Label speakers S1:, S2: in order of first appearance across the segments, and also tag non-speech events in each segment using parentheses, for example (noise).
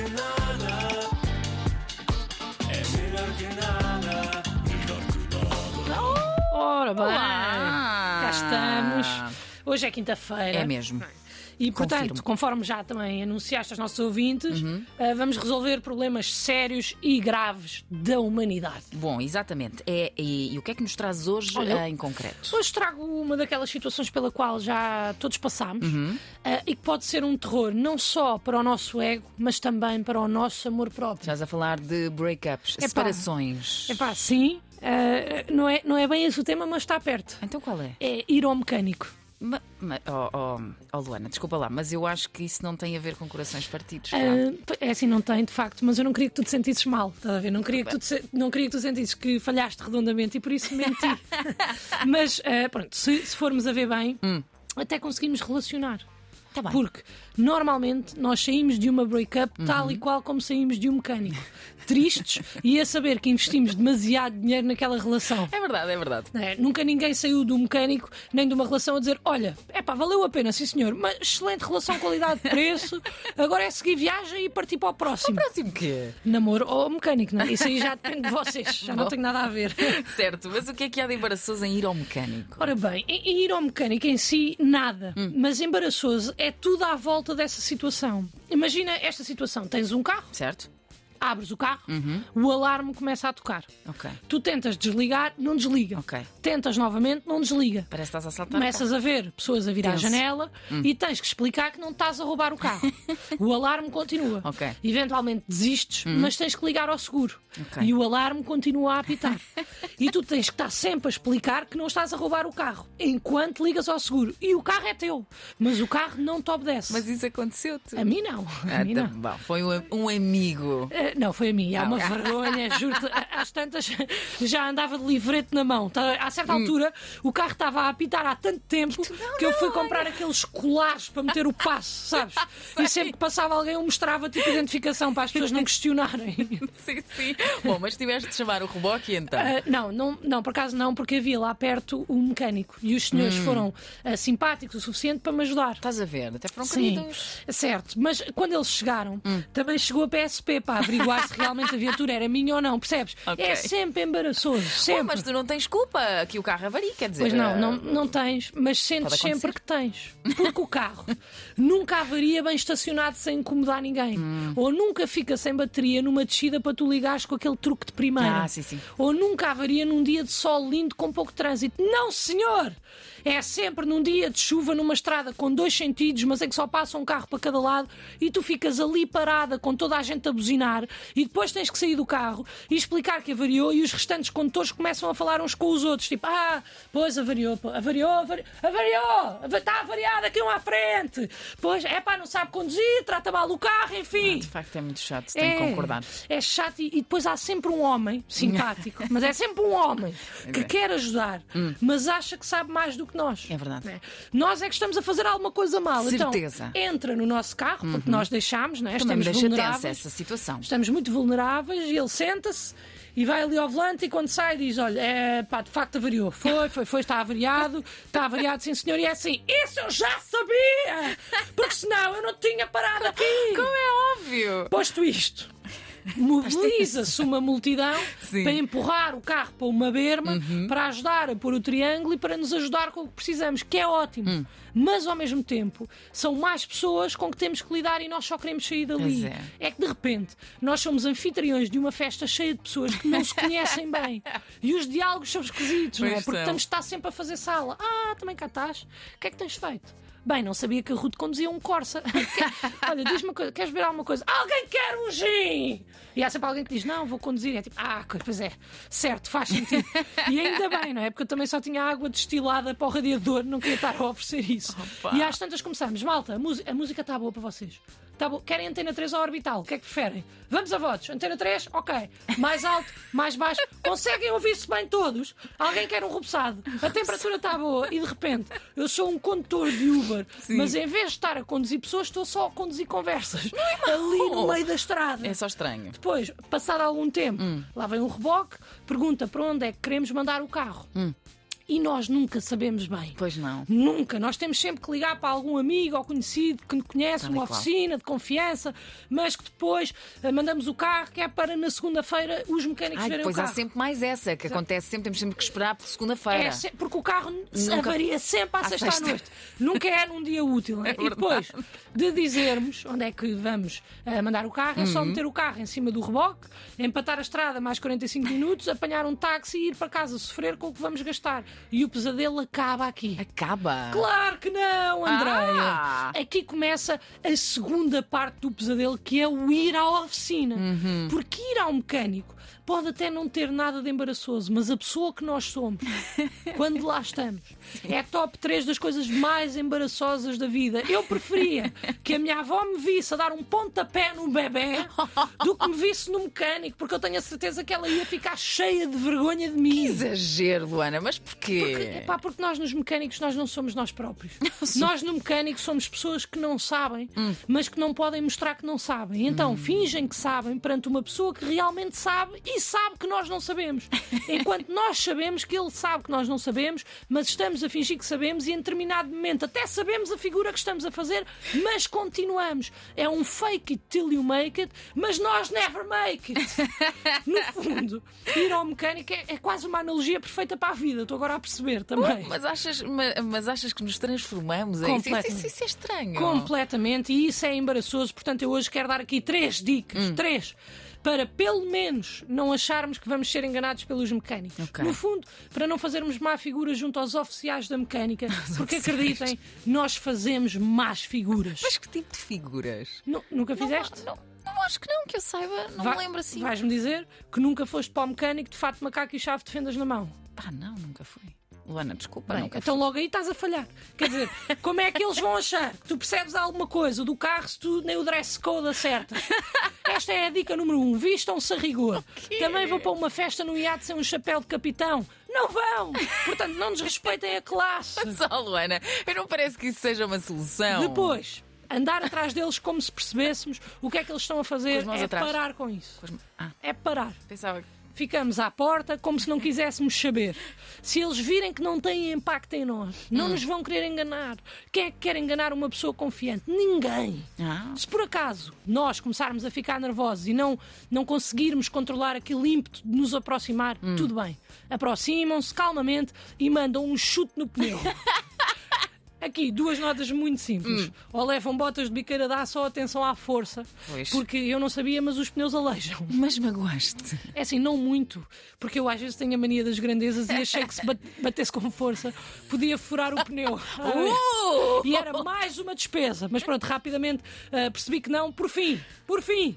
S1: que nada. É melhor que nada. Melhor que nada.
S2: Ora bem,
S3: Olá.
S2: cá estamos. Hoje é quinta-feira.
S3: É mesmo.
S2: E, portanto,
S3: Confirmo. Uhum.
S2: conforme já também anunciaste aos nossos ouvintes, eh, vamos resolver problemas sérios e graves da humanidade.
S3: Bom, exatamente. É, e, e o que é que nos traz hoje
S2: Olha,
S3: ah, em concreto?
S2: Hoje trago uma daquelas situações pela qual já todos passámos
S3: Uhum.
S2: eh, e que pode ser um terror não só para o nosso ego, mas também para o nosso amor próprio.
S3: Estás a falar de breakups,
S2: Epá.
S3: separações.
S2: Epá, sim, eh, não, é, não é bem esse o tema, mas está perto.
S3: Então qual é?
S2: É ir ao mecânico.
S3: Ma, ma, oh, oh, oh, Luana, desculpa lá, mas eu acho que isso não tem a ver com corações partidos.
S2: Ah, é assim, não tem, de facto, mas eu não queria que tu te sentisses mal, estás a ver? Não queria que tu, te não queria que tu sentisses que falhaste redondamente e por isso menti. (laughs) mas, ah, pronto, se, se formos a ver bem, até conseguimos relacionar.
S3: Tá.
S2: Porque normalmente nós saímos de uma breakup tal e qual como saímos de um mecânico. Tristes e a saber que investimos demasiado dinheiro naquela relação.
S3: É verdade, é verdade.
S2: É? Nunca ninguém saiu do mecânico nem de uma relação a dizer: Olha, é pá, valeu a pena, sim senhor, mas excelente relação qualidade-preço, agora é seguir viagem e partir para o próximo.
S3: Próximo quê?
S2: Namoro ou mecânico, não é? Isso aí já depende de vocês, já não tem nada a ver.
S3: Certo, mas o que é que há de embaraçoso em ir ao mecânico?
S2: Ora bem, em- em ir ao mecânico em si, nada. Mas embaraçoso é tudo à volta dessa situação. Imagina esta situação: tens um carro,
S3: Certo?
S2: Abres o carro, o alarme começa a tocar.
S3: Ok.
S2: Tu tentas desligar, não desliga.
S3: Ok.
S2: Tentas novamente, não desliga.
S3: Parece que estás a saltar.
S2: Começas a ver pessoas a virar a
S3: Tenso. Hum.
S2: janela e tens que explicar que não estás a roubar o carro. (laughs) o alarme continua.
S3: Ok. Hum.
S2: Eventualmente desistes, mas tens que ligar ao seguro. E o alarme continua a apitar. e tu tens que estar sempre a explicar que não estás a roubar o carro enquanto ligas ao seguro. E o carro é teu, mas o carro não te obedece.
S3: Mas isso aconteceu-te.
S2: A mim não. A
S3: Ah,
S2: mim
S3: tá
S2: não.
S3: bom. Foi um, um amigo.
S2: Eh, Não, foi a mim. Há uma vergonha, juro-te. Às tantas já andava de livrete na mão. Tá- A certa
S3: Hum.
S2: altura, o carro estava a apitar há tanto tempo que eu fui comprar aqueles colares para meter o passo, sabes? (laughs) E sempre que passava alguém, eu mostrava tipo identificação para as pessoas não questionarem. (laughs)
S3: sim, sim. Bom, mas tiveste de chamar o reboque então.
S2: Ah, não, não, não, por acaso não, porque havia lá perto um mecânico e os senhores
S3: Hum.
S2: foram ah, simpáticos o suficiente para me ajudar.
S3: Estás a ver? Até foram
S2: Sim,
S3: queridos.
S2: certo. Mas quando eles chegaram,
S3: Hum.
S2: também chegou a PSP para averiguar se realmente a viatura era minha ou não, percebes?
S3: Ok.
S2: É sempre embaraçoso,
S3: Bom,
S2: sempre.
S3: mas tu não tens culpa que o carro avarie, quer dizer.
S2: Pois não,
S3: eh,
S2: não, não tens, mas sentes sempre que tens. Porque o carro (laughs) nunca avaria bem estacionado sem incomodar ninguém.
S3: Hum.
S2: Ou nunca fica sem bateria numa descida para tu ligares com aquele truque de primeira.
S3: Ah, sim, sim.
S2: Ou nunca avaria num dia de sol lindo com pouco trânsito. Não, senhor! É sempre num dia de chuva numa estrada com dois sentidos, mas em que só passa um carro para cada lado e tu ficas ali parada com toda a gente a buzinar e depois tens que sair do carro e explicar que avariou e os restantes condutores começam a falar uns com os outros, tipo, ah, pois avariou, avariou, avariou, avariou, está avariado aqui um à frente, pois, é pá, não sabe conduzir, trata mal o carro, enfim.
S3: De facto é muito chato, tenho que concordar.
S2: É chato e, e depois há sempre um homem simpático, (laughs) mas é sempre um homem que
S3: é.
S2: quer ajudar, mas acha que sabe mais do que nós.
S3: É verdade.
S2: né? Nós é que estamos a fazer alguma coisa mal.
S3: Certeza.
S2: Então, entra no nosso carro, porque nós deixámos?
S3: Também me
S2: estamos
S3: deixa
S2: vulneráveis.
S3: essa situação.
S2: Estamos muito vulneráveis e ele senta-se e vai ali ao volante e quando sai diz: Olha, é, pá, de facto avariou. Foi, foi, foi, está avariado, está avariado, sim senhor. E é assim: Isso eu já sabia! Porque senão eu não tinha parado aqui.
S3: Como é óbvio!
S2: Posto isto, mobiliza-se uma multidão
S3: Sim. Uhum.
S2: para empurrar o carro para uma berma, para ajudar a pôr o triângulo e para nos ajudar com o que precisamos, que é ótimo.
S3: Hum.
S2: Mas ao mesmo tempo são mais pessoas com que temos que lidar e nós só queremos sair dali.
S3: Pois é.
S2: que de repente nós somos anfitriões de uma festa cheia de pessoas que não se conhecem (laughs) bem e os diálogos são esquisitos, não é? Porque estamos está sempre a fazer sala. Ah, também cá estás. O que é que tens feito? Bem, não sabia que a Ruth conduzia um Corsa. (laughs) Olha, diz-me uma coisa, queres ver alguma coisa? Alguém quer um gin! E há sempre alguém que diz, não, vou conduzir. É tipo, ah, pois é, certo, faz sentido. E ainda bem, não é? Porque eu também só tinha água destilada para o radiador, não queria estar a oferecer isso.
S3: Opa.
S2: E às tantas começamos, malta, a, música- está boa para vocês. Tá bom. Querem antena 3 ou orbital? O que é que preferem? Vamos a votos. Antena 3? Ok. Mais alto, mais baixo. Conseguem ouvir-se bem todos? Alguém quer um rubeçado? A temperatura está boa e de repente eu sou um condutor de Uber, mas em vez de estar a conduzir pessoas, estou só a conduzir conversas ali no meio da estrada.
S3: É só estranho.
S2: Depois, passado algum tempo, lá vem um reboque, pergunta para onde é que queremos mandar o carro. E nós nunca sabemos bem.
S3: Pois não.
S2: Nunca. Nós temos sempre que ligar para algum amigo ou conhecido que conhece, uma
S3: qual.
S2: oficina de confiança, mas que depois eh, mandamos o carro que é para na segunda-feira os mecânicos
S3: Ai,
S2: verem
S3: pois
S2: o
S3: há
S2: carro.
S3: sempre mais essa, que acontece sempre, temos sempre que esperar por segunda-feira.
S2: É se- porque o carro
S3: Nunca-
S2: avaria sempre à
S3: à
S2: sexta à
S3: sexta.
S2: noite. Nunca é num dia útil. né? (laughs) e depois de dizermos onde é que vamos eh, mandar o carro, é
S3: Uhum.
S2: só meter o carro em cima do reboque, empatar a estrada mais 45 minutos, apanhar um táxi e ir para casa sofrer com o que vamos gastar. E o pesadelo acaba aqui.
S3: Acaba.
S2: Claro que não, Andréia!
S3: Ah!
S2: Aqui começa a segunda parte do pesadelo, que é o ir à oficina.
S3: Uhum.
S2: Porque ir ao mecânico pode até não ter nada de embaraçoso, mas a pessoa que nós somos, (laughs) quando lá estamos, é top 3 das coisas mais embaraçosas da vida. Eu preferia que a minha avó me visse a dar um pontapé no bebê do que me visse no mecânico, porque eu tenho a certeza que ela ia ficar cheia de vergonha de mim.
S3: Exagero, Luana, mas porquê?
S2: Porque, epá, porque nós nos mecânicos nós não somos nós próprios. (laughs) Nós no mecânico somos pessoas que não sabem,
S3: Hum.
S2: mas que não podem mostrar que não sabem. Então fingem que sabem perante uma pessoa que realmente sabe e sabe que nós não sabemos. Enquanto nós sabemos que ele sabe que nós não sabemos, mas estamos a fingir que sabemos e em determinado momento até sabemos a figura que estamos a fazer, mas continuamos. É um fake it till you make it, mas nós never make it. No fundo, ir ao mecânico é, é quase uma analogia perfeita para a vida. Estou agora a perceber também.
S3: Mas achas, ma- mas achas que nos transformamos? É isso? Isso- isso é estranho.
S2: Completamente, e isso é embaraçoso. Portanto, eu hoje quero dar aqui três dicas.
S3: Hum.
S2: Três. Para pelo menos não acharmos que vamos ser enganados pelos mecânicos.
S3: Ok.
S2: No fundo, para não fazermos má figura junto aos oficiais da mecânica, (laughs) porque acreditem, nós fazemos más figuras.
S3: Mas que tipo de figuras?
S2: Nu- nunca fizeste?
S3: Não, não, não acho que não, que eu saiba. Não
S2: Vai-
S3: me lembro assim.
S2: Vais-me dizer que nunca foste para o mecânico de fato macaco e chave de fendas na mão.
S3: Pá, não, nunca fui. Luana, desculpa,
S2: Bem, então logo aí estás a falhar. Quer dizer, como é que eles vão achar que tu percebes alguma coisa do carro se tu nem o dress code acertas? Esta é a dica número um. Vistam-se a rigor. (laughs) Também vão para uma festa no iate sem um chapéu de capitão. Não vão! Portanto, não desrespeitem a classe.
S3: fui. Só, Luana, eu não parece que isso seja uma solução.
S2: Depois, andar atrás deles como se percebêssemos o que é que eles estão a
S3: Com
S2: fazer
S3: as
S2: é
S3: atrás.
S2: parar com isso.
S3: Pois- Ah,
S2: É parar.
S3: pensava que.
S2: Ficamos à porta como se não quiséssemos saber. Se eles virem que não têm impacto em nós, não
S3: Hum.
S2: nos vão querer enganar. Quem é que quer enganar uma pessoa confiante? Ninguém.
S3: Ah.
S2: Se por acaso nós começarmos a ficar nervosos e não, não conseguirmos controlar aquele ímpeto de nos aproximar,
S3: Hum.
S2: tudo bem. Aproximam-se calmamente e mandam um chute no pneu. (laughs) Aqui, duas notas muito simples. Ou levam botas de biqueira aço ou atenção à força.
S3: Hum. Pois.
S2: Porque eu não sabia, mas os pneus aleijam.
S3: Mas magoaste.
S2: É assim, não muito, porque eu às vezes tenho a mania das grandezas e achei que se bat- batesse com força podia furar o pneu. (laughs)
S3: Uh!
S2: E era mais uma despesa. Mas pronto, rapidamente ah, percebi que não. Por fim, por fim,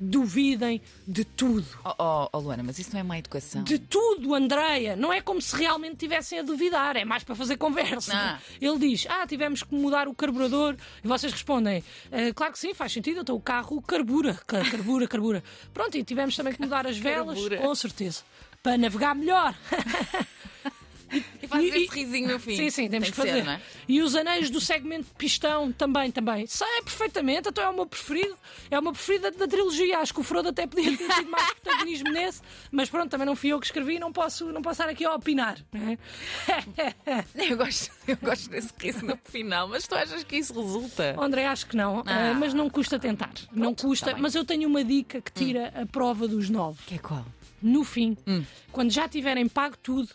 S2: duvidem de tudo.
S3: Oh, oh, oh, Luana, mas isso não é má educação.
S2: De tudo, Andreia. Não é como se realmente tivessem a duvidar, é mais para fazer conversa.
S3: Ah.
S2: Ele diz: Ah, tivemos que mudar o carburador. E vocês respondem: "Ah, Claro que sim, faz sentido. Então o carro carbura, ca- carbura, carbura. Pronto, e tivemos também que mudar as (laughs) velas,
S3: Carbura.
S2: com certeza, para navegar melhor. (laughs)
S3: E fazes
S2: E-
S3: esse risinho no fim.
S2: Sim, sim, temos
S3: Tem
S2: que fazer.
S3: Ser, não é?
S2: E os anéis do segmento de pistão também, também. Sei perfeitamente, então é o meu preferido. É o meu preferido da, da trilogia. Acho que o Frodo até podia ter tido mais protagonismo nesse, mas pronto, também não fui eu que escrevi, não posso, não posso estar aqui a opinar. não é? (laughs)
S3: Eu gosto, eu gosto desse riso no final, mas tu achas que isso resulta?
S2: André, acho que não,
S3: Ah.
S2: eh, mas não custa tentar. não custa,
S3: tá bem.
S2: mas eu tenho uma dica que tira a prova dos nove.
S3: Que é qual?
S2: No fim,
S3: Hum.
S2: quando já tiverem pago tudo,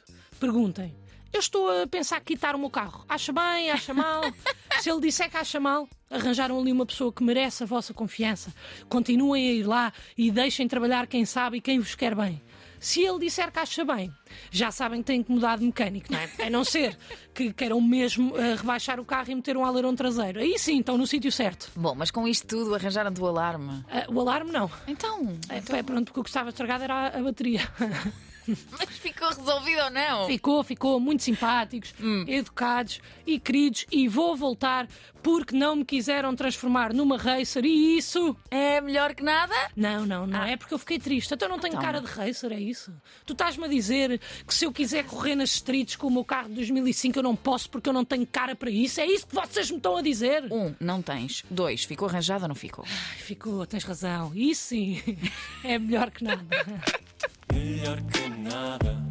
S2: perguntem. Eu estou a pensar quitar o meu carro. Acha bem, acha mal? (laughs) Se ele disser que acha mal, arranjaram ali uma pessoa que merece a vossa confiança. Continuem a ir lá e deixem trabalhar quem sabe e quem vos quer bem. Se ele disser que acha bem, já sabem que têm que mudar de mecânico, não é? A não ser que queiram mesmo eh, rebaixar o carro e meter um alarão traseiro. Aí sim, estão no sítio certo.
S3: Bom, mas com isto tudo arranjaram-te o alarme.
S2: Ah, o alarme não.
S3: Então,
S2: É, pronto, porque o que estava estragado era a- a bateria. (laughs)
S3: mas ficou resolvido ou não?
S2: Ficou, ficou, muito simpáticos, educados e queridos, e vou voltar porque não me quiseram transformar numa racer e isso.
S3: É melhor que nada?
S2: Não, não, não é porque eu fiquei triste. Então eu não tenho
S3: Então.
S2: cara de racer, é isso? Tu estás-me a dizer que se eu quiser correr nas streets com o meu carro de 2005 eu não posso porque eu não tenho cara para isso? É isso que vocês me estão a dizer?
S3: Um, não tens. Dois, ficou arranjado ou não ficou?
S2: Ai, Ficou, tens razão. Isso sim (laughs) é melhor que nada. (laughs)
S1: melhor que another.